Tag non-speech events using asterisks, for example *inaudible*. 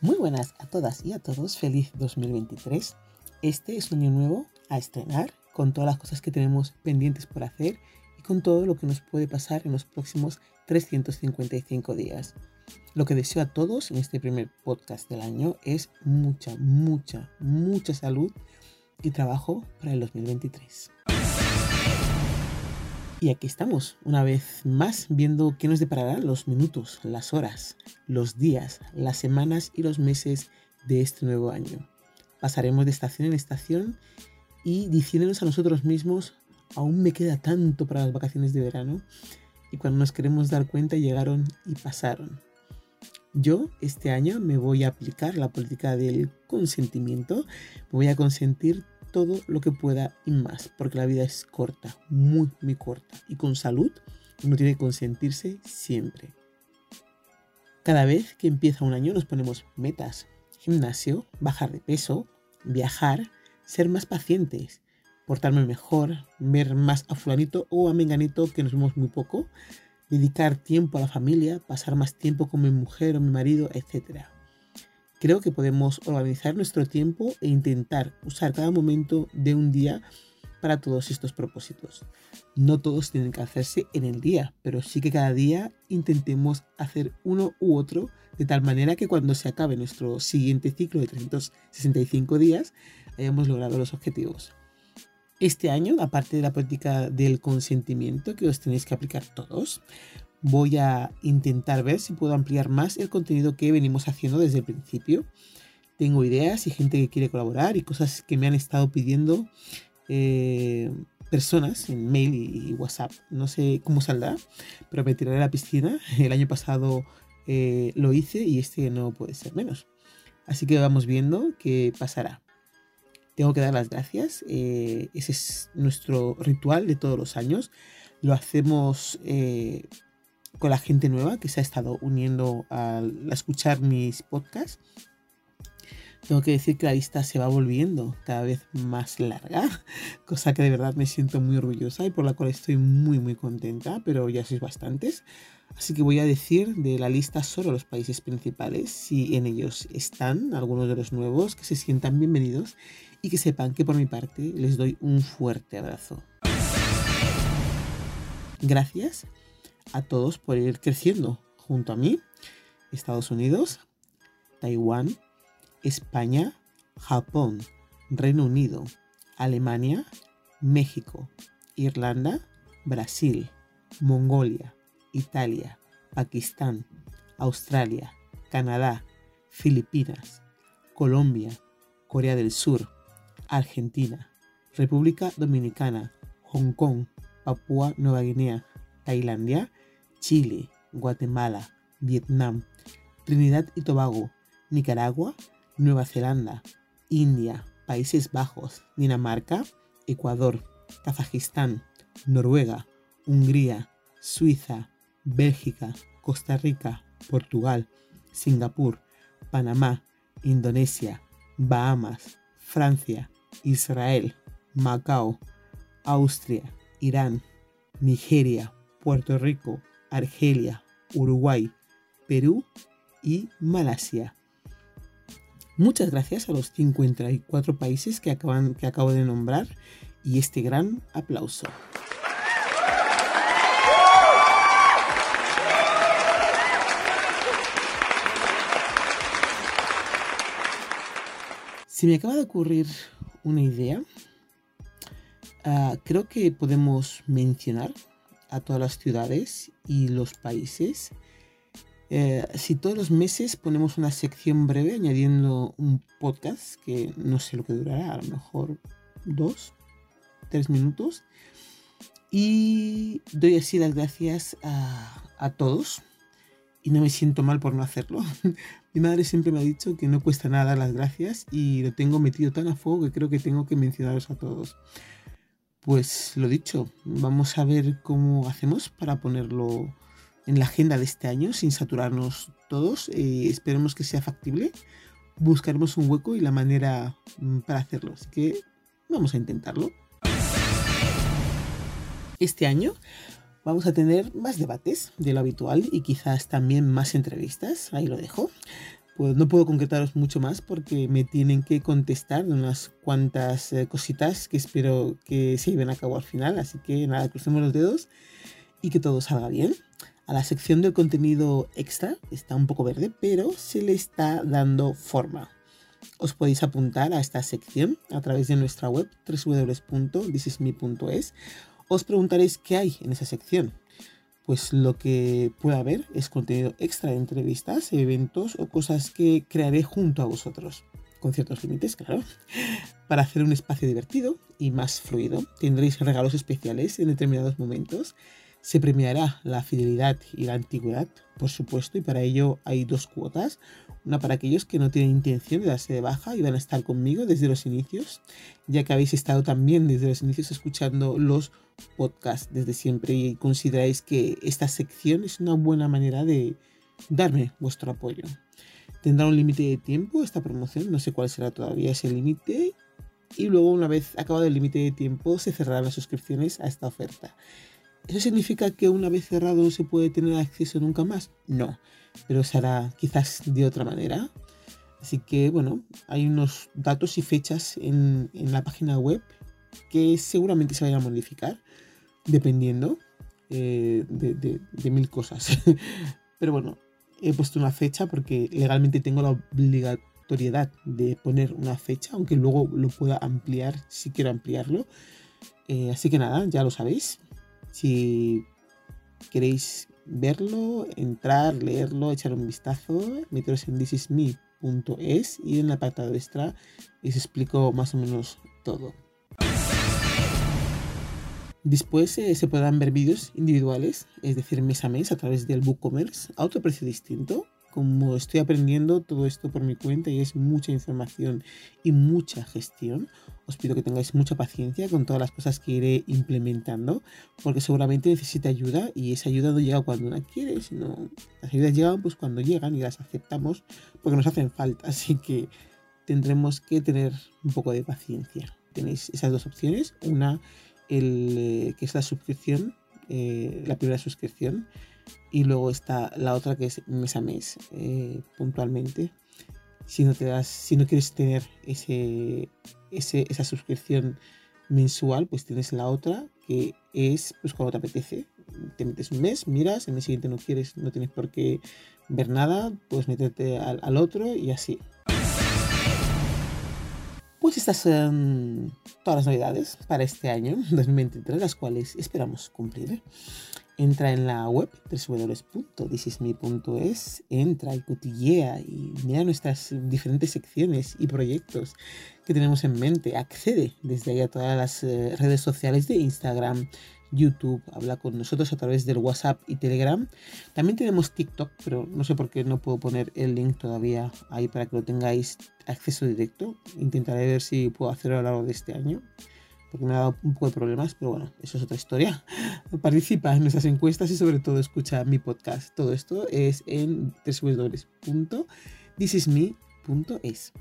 Muy buenas a todas y a todos, feliz 2023. Este es un año nuevo a estrenar con todas las cosas que tenemos pendientes por hacer y con todo lo que nos puede pasar en los próximos 355 días. Lo que deseo a todos en este primer podcast del año es mucha, mucha, mucha salud y trabajo para el 2023. Y aquí estamos, una vez más, viendo qué nos depararán los minutos, las horas, los días, las semanas y los meses de este nuevo año. Pasaremos de estación en estación y diciéndonos a nosotros mismos, aún me queda tanto para las vacaciones de verano. Y cuando nos queremos dar cuenta, llegaron y pasaron. Yo este año me voy a aplicar la política del consentimiento. Me voy a consentir todo lo que pueda y más, porque la vida es corta, muy, muy corta. Y con salud uno tiene que consentirse siempre. Cada vez que empieza un año nos ponemos metas. Gimnasio, bajar de peso, viajar, ser más pacientes, portarme mejor, ver más a fulanito o a menganito que nos vemos muy poco, dedicar tiempo a la familia, pasar más tiempo con mi mujer o mi marido, etcétera. Creo que podemos organizar nuestro tiempo e intentar usar cada momento de un día para todos estos propósitos. No todos tienen que hacerse en el día, pero sí que cada día intentemos hacer uno u otro de tal manera que cuando se acabe nuestro siguiente ciclo de 365 días hayamos logrado los objetivos. Este año, aparte de la política del consentimiento que os tenéis que aplicar todos, voy a intentar ver si puedo ampliar más el contenido que venimos haciendo desde el principio. Tengo ideas y gente que quiere colaborar y cosas que me han estado pidiendo eh, personas en mail y, WhatsApp. No sé cómo saldrá, pero me tiraré a la piscina. *laughs* El año pasado eh, lo hice y este no puede ser menos. Así que vamos viendo qué pasará. Tengo que dar las gracias. Eh, ese es nuestro ritual de todos los años. Lo hacemos con la gente nueva que se ha estado uniendo a, escuchar mis podcasts. Tengo que decir que la lista se va volviendo cada vez más larga, *laughs* cosa que de verdad me siento muy orgullosa y por la cual estoy muy muy contenta, pero ya sois bastantes. Así que voy a decir de la lista solo los países principales, si en ellos están algunos de los nuevos, que se sientan bienvenidos y que sepan que por mi parte les doy un fuerte abrazo. Gracias a todos por ir creciendo junto a mí. Estados Unidos, Taiwán, España, Japón, Reino Unido, Alemania, México, Irlanda, Brasil, Mongolia, Italia, Pakistán, Australia, Canadá, Filipinas, Colombia, Corea del Sur, Argentina, República Dominicana, Hong Kong, Papúa Nueva Guinea, Tailandia, Chile, Guatemala, Vietnam, Trinidad y Tobago, Nicaragua, Nueva Zelanda, India, Países Bajos, Dinamarca, Ecuador, Kazajistán, Noruega, Hungría, Suiza, Bélgica, Costa Rica, Portugal, Singapur, Panamá, Indonesia, Bahamas, Francia, Israel, Macao, Austria, Irán, Nigeria, Puerto Rico, Argelia, Uruguay, Perú y Malasia. Muchas gracias a los 54 países que, acaban, que acabo de nombrar y este gran aplauso. Se me acaba de ocurrir una idea. Ah, creo que podemos mencionar a todas las ciudades y los países. Eh, si todos los meses ponemos una sección breve añadiendo un podcast, que no sé lo que durará, a lo mejor dos, tres minutos, y doy así las gracias a, a todos y no me siento mal por no hacerlo. *laughs* Mi madre siempre me ha dicho que no cuesta nada las gracias y lo tengo metido tan a fuego que creo que tengo que mencionaros a todos. Pues lo dicho, vamos a ver cómo hacemos para ponerlo en la agenda de este año sin saturarnos todos. Eh, esperemos que sea factible. Buscaremos un hueco y la manera mm, para hacerlo. Así que vamos a intentarlo. Este año vamos a tener más debates de lo habitual y quizás también más entrevistas. Ahí lo dejo pues no puedo concretaros mucho más porque me tienen que contestar unas cuantas eh, cositas que espero que se lleven a cabo al final. Así que nada, crucemos los dedos y que todo salga bien. A la sección del contenido extra está un poco verde, pero se le está dando forma. Os podéis apuntar a esta sección a través de nuestra web www.thisisme.es. Os preguntaréis qué hay en esa sección pues lo que pueda haber es contenido extra de entrevistas, eventos o cosas que crearé junto a vosotros, con ciertos límites, claro, *laughs* para hacer un espacio divertido y más fluido. Tendréis regalos especiales en determinados momentos. Se premiará la fidelidad y la antigüedad, por supuesto, y para ello hay dos cuotas. Una para aquellos que no tienen intención de darse de baja y van a estar conmigo desde los inicios, ya que habéis estado también desde los inicios escuchando los podcasts desde siempre y consideráis que esta sección es una buena manera de darme vuestro apoyo. Tendrá un límite de tiempo esta promoción, no sé cuál será todavía ese límite. Y luego, una vez acabado el límite de tiempo, se cerrarán las suscripciones a esta oferta. ¿Eso significa que una vez cerrado no se puede tener acceso nunca más? No, pero se hará quizás de otra manera. Así que bueno, hay unos datos y fechas en, la página web que seguramente se vayan a modificar dependiendo eh, de, mil cosas. *laughs* pero bueno, he puesto una fecha porque legalmente tengo la obligatoriedad de poner una fecha, aunque luego lo pueda ampliar si quiero ampliarlo. Eh, así que nada, ya lo sabéis. Si queréis verlo, entrar, leerlo, echar un vistazo, meteros en thisisme.es y en el apartado extra os explico más o menos todo. Después eh, se podrán ver vídeos individuales, es decir, mes a mes a través del BookCommerce a otro precio distinto como estoy aprendiendo todo esto por mi cuenta y es mucha información y mucha gestión, os pido que tengáis mucha paciencia con todas las cosas que iré implementando, porque seguramente necesita ayuda y esa ayuda no llega cuando una quiere, sino las ayudas llegan pues cuando llegan y las aceptamos porque nos hacen falta, así que tendremos que tener un poco de paciencia. Tenéis esas dos opciones, una el, eh, que es la suscripción, eh, la primera suscripción, y luego está la otra que es mes a mes, eh, puntualmente. Si no, te das, si no quieres tener ese, esa suscripción mensual, pues tienes la otra que es pues cuando te apetece. Te metes un mes, miras, el siguiente no quieres, no tienes por qué ver nada, puedes meterte al, al otro y así. Pues estas son todas las novedades para este año *laughs* 2023, las cuales esperamos cumplir entra en la web www.thisisme.es, entra y cotillea y mira nuestras diferentes secciones y proyectos que tenemos en mente. Accede desde ahí a todas las eh, redes sociales de Instagram, YouTube, habla con nosotros a través del WhatsApp y Telegram. También tenemos TikTok, pero no sé por qué no puedo poner el link todavía ahí para que lo tengáis acceso directo. Intentaré ver si puedo hacerlo a lo largo de este año porque me ha dado un poco de problemas, pero bueno, eso es otra historia. Participa en nuestras encuestas y sobre todo escucha mi podcast. Todo esto es en www.thisisme.es.